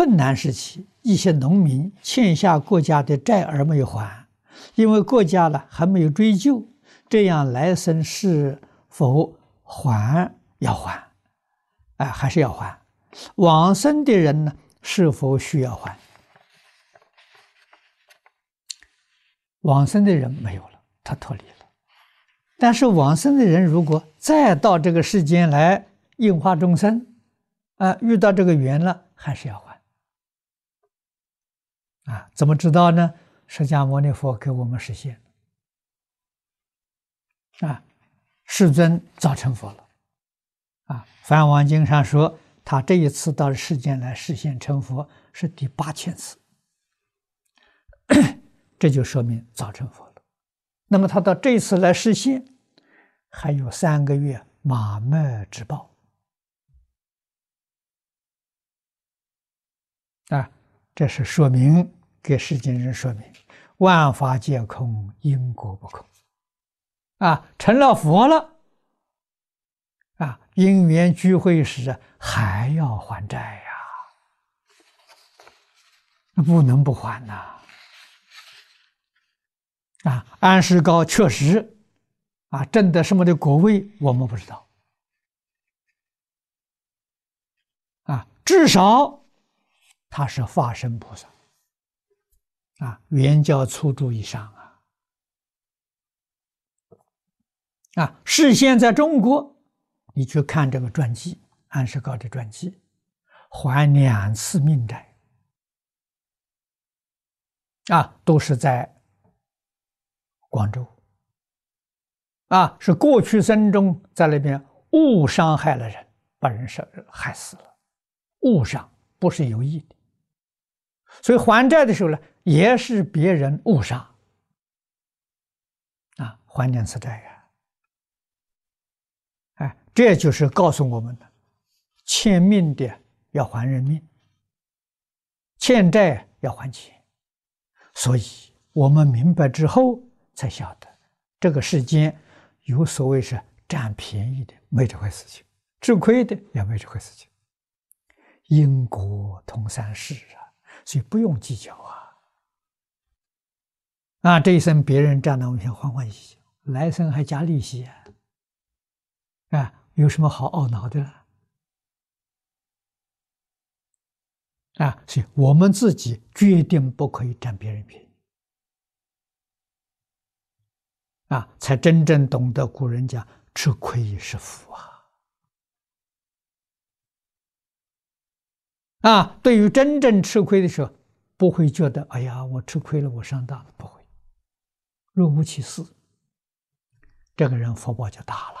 困难时期，一些农民欠下国家的债而没有还，因为国家呢还没有追究，这样来生是否还要还？哎，还是要还。往生的人呢，是否需要还？往生的人没有了，他脱离了。但是往生的人如果再到这个世间来应化众生，啊，遇到这个缘了，还是要还。啊，怎么知道呢？释迦牟尼佛给我们实现。啊，世尊早成佛了。啊，《梵王经》上说，他这一次到世间来实现成佛是第八千次，这就说明早成佛了。那么他到这一次来实现，还有三个月马麦之报。啊，这是说明给世间人说明，万法皆空，因果不空。啊，成了佛了，啊，因缘聚会时还要还债呀，不能不还呐。啊，安世高确实，啊，证得什么的果位我们不知道，啊，至少。他是化身菩萨，啊，圆教初住以上啊，啊，事先在中国，你去看这个传记，安世高的传记，还两次命债，啊，都是在广州，啊，是过去生中在那边误伤害了人，把人杀害死了，误伤不是有意的。所以还债的时候呢，也是别人误杀，啊，还两次债呀，哎，这就是告诉我们的，欠命的要还人命，欠债要还钱，所以我们明白之后才晓得，这个世间有所谓是占便宜的，没这回事情；吃亏的也没这回事情。因果同三世啊。所以不用计较啊！啊，这一生别人占了我们先欢欢喜喜，来生还加利息啊！啊，有什么好懊恼的？啊，所以我们自己决定不可以占别人便宜啊，才真正懂得古人讲“吃亏也是福”啊！啊，对于真正吃亏的时候，不会觉得哎呀，我吃亏了，我上当了，不会，若无其事，这个人福报就大了。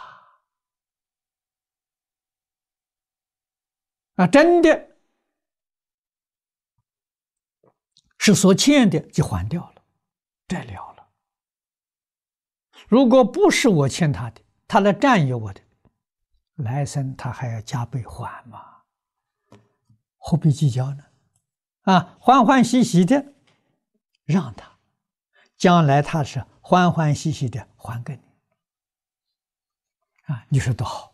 啊，真的是所欠的就还掉了，债了了。如果不是我欠他的，他来占有我的，来生他还要加倍还吗？何必计较呢？啊，欢欢喜喜的让他，将来他是欢欢喜喜的还给你，啊，你说多好。